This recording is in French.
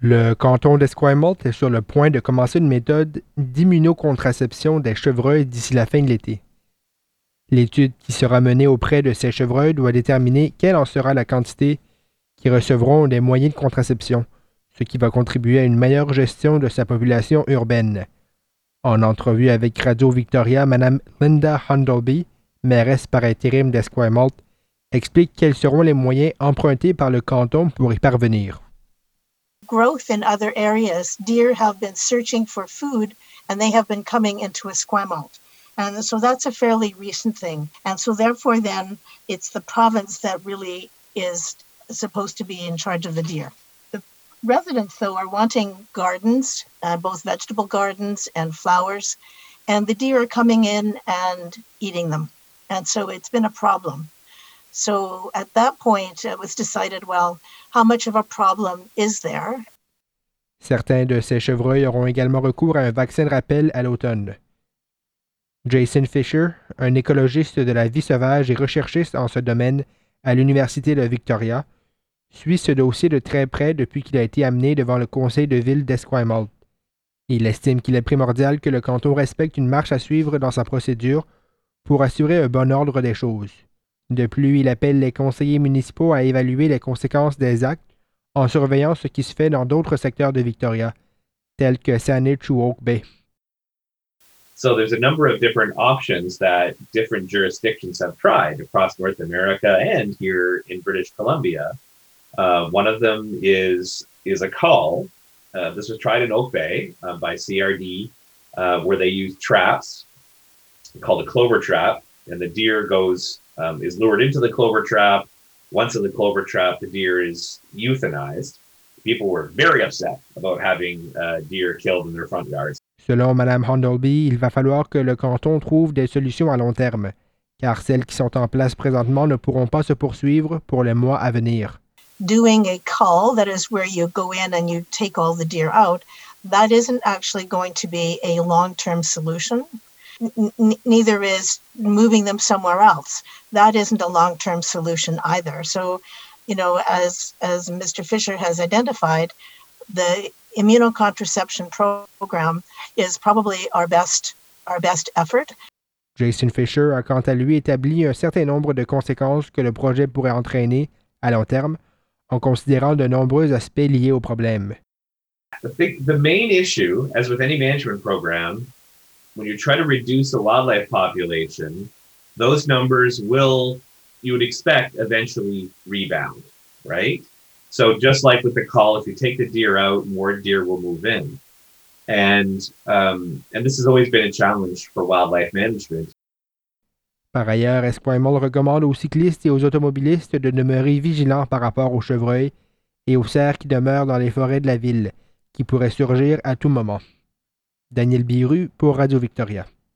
Le canton d'Esquimalt est sur le point de commencer une méthode d'immunocontraception des chevreuils d'ici la fin de l'été. L'étude qui sera menée auprès de ces chevreuils doit déterminer quelle en sera la quantité qui recevront des moyens de contraception, ce qui va contribuer à une meilleure gestion de sa population urbaine. En entrevue avec Radio Victoria, Mme Linda Hundleby, mairesse par intérim d'Esquimalt, explique quels seront les moyens empruntés par le canton pour y parvenir. Growth in other areas, deer have been searching for food and they have been coming into Esquimalt. And so that's a fairly recent thing. And so therefore then it's the province that really is supposed to be in charge of the deer. The residents though are wanting gardens, uh, both vegetable gardens and flowers, and the deer are coming in and eating them. And so it's been a problem. So at that point, it was decided well, how much of a problem is there? Certains de ces chevreuils auront également recours à un vaccin de rappel à l'automne. Jason Fisher, un écologiste de la vie sauvage et recherchiste en ce domaine à l'Université de Victoria, suit ce dossier de très près depuis qu'il a été amené devant le conseil de ville d'Esquimalt. Il estime qu'il est primordial que le canton respecte une marche à suivre dans sa procédure pour assurer un bon ordre des choses. De plus, il appelle les conseillers municipaux à évaluer les conséquences des actes en surveillant ce qui se fait dans d'autres secteurs de Victoria, tels que Saanich ou Oak Bay. So there's a number of different options that different jurisdictions have tried across North America and here in British Columbia. Uh, one of them is is a call. Uh, this was tried in Oak Bay uh, by CRD, uh, where they use traps called a clover trap, and the deer goes um, is lured into the clover trap. Once in the clover trap, the deer is euthanized. People were very upset about having uh, deer killed in their front yards. Selon Mme Hundleby, il va falloir que le canton trouve des solutions à long terme, car celles qui sont en place présentement ne pourront pas se poursuivre pour les mois à venir. Doing a cull, that is where you go in and you take all the deer out, that isn't actually going to be a long term solution. N- neither is moving them somewhere else. That isn't a long term solution either. So, you know, as, as Mr. Fisher has identified, the immunocontraception program is probably our best, our best effort. Jason Fisher a quant à lui établi un certain nombre de conséquences que le projet pourrait entraîner à long terme, en considérant de nombreux aspects liés au problème. The, big, the main issue, as with any management program, when you try to reduce the wildlife population, those numbers will, you would expect, eventually rebound, right? So just like with the call, if you take the deer out, more deer will move in. And um, and this has always been a challenge for wildlife management. Par ailleurs, Esquimalt recommande aux cyclistes et aux automobilistes de demeurer vigilants par rapport aux chevreuils et aux cerfs qui demeurent dans les forêts de la ville, qui pourraient surgir à tout moment. Daniel Biru pour Radio Victoria.